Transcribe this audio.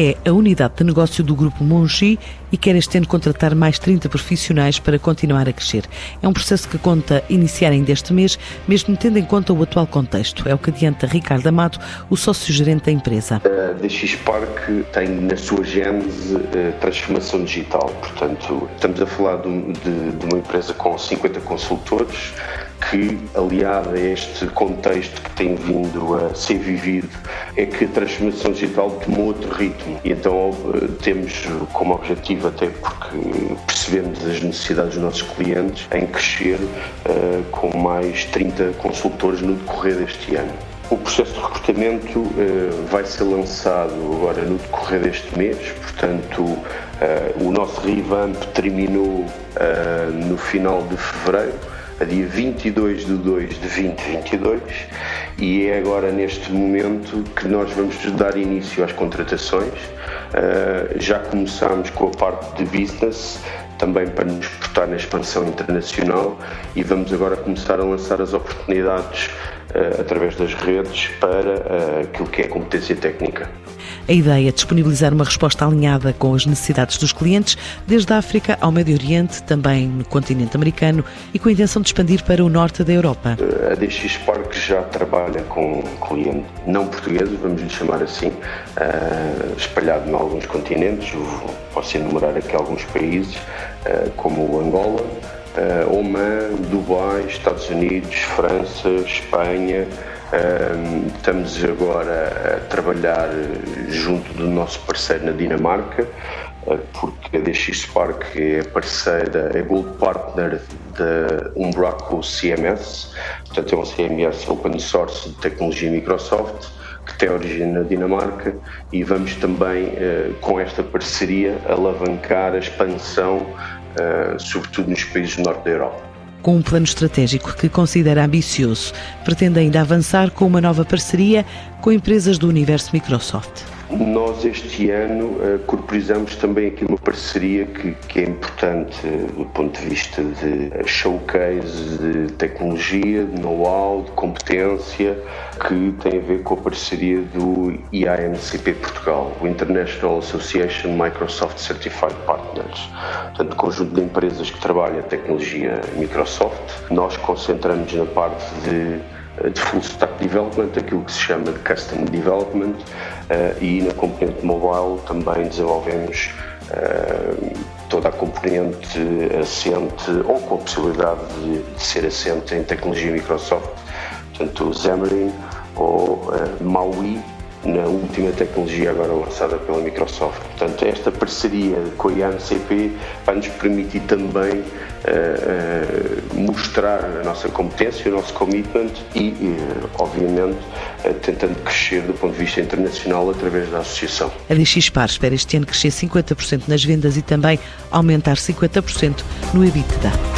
é a unidade de negócio do Grupo Mongi e quer este ano contratar mais 30 profissionais para continuar a crescer. É um processo que conta iniciar ainda este mês, mesmo tendo em conta o atual contexto. É o que adianta Ricardo Amado, o sócio-gerente da empresa. A DX Park tem na sua gênese eh, transformação digital. Portanto, estamos a falar de uma empresa com 50 consultores que, aliado a este contexto que tem vindo a ser vivido, é que a transformação digital tomou outro ritmo. E então eh, temos como objetivo, até porque percebemos as necessidades dos nossos clientes, em crescer uh, com mais 30 consultores no decorrer deste ano. O processo de recrutamento uh, vai ser lançado agora no decorrer deste mês, portanto, uh, o nosso revamp terminou no final de fevereiro a dia 22 de 2 de 2022 e é agora neste momento que nós vamos dar início às contratações. Uh, já começámos com a parte de business, também para nos portar na expansão internacional e vamos agora começar a lançar as oportunidades através das redes para uh, aquilo que é competência técnica. A ideia é disponibilizar uma resposta alinhada com as necessidades dos clientes, desde a África ao Médio Oriente, também no continente americano e com a intenção de expandir para o norte da Europa. A DX Park já trabalha com clientes não portugueses, vamos lhe chamar assim, espalhado em alguns continentes. Posso enumerar aqui alguns países, como Angola, uh, Oman, Dubai, Estados Unidos, França, Espanha. Estamos agora a trabalhar junto do nosso parceiro na Dinamarca, ah, porque a DX Spark é parceira, é Gold Partner da Umbraco CMS, portanto é um CMS open source de tecnologia Microsoft, que tem origem na Dinamarca e vamos também, ah, com esta parceria, alavancar a expansão, sobretudo nos países do norte da Europa com um plano estratégico que considera ambicioso. Pretende ainda avançar com uma nova parceria com empresas do universo Microsoft. Nós este ano uh, corporizamos também aqui uma parceria que, que é importante uh, do ponto de vista de showcase de tecnologia, de know-how, de competência, que tem a ver com a parceria do IAMCP Portugal, o International Association Microsoft Certified Partners. Portanto, conjunto de empresas que trabalham a tecnologia Microsoft. Nós concentramos na parte de de full development, aquilo que se chama de custom development, uh, e na componente mobile também desenvolvemos uh, toda a componente assente ou com a possibilidade de, ser assente em tecnologia Microsoft, portanto Xamarin ou uh, Maui, na última tecnologia agora lançada pela Microsoft. Portanto, esta parceria com a IANCP vai nos permitir também uh, uh, mostrar a nossa competência, o nosso commitment e, uh, obviamente, tentando crescer do ponto de vista internacional através da associação. A DX Par espera este ano crescer 50% nas vendas e também aumentar 50% no EBITDA.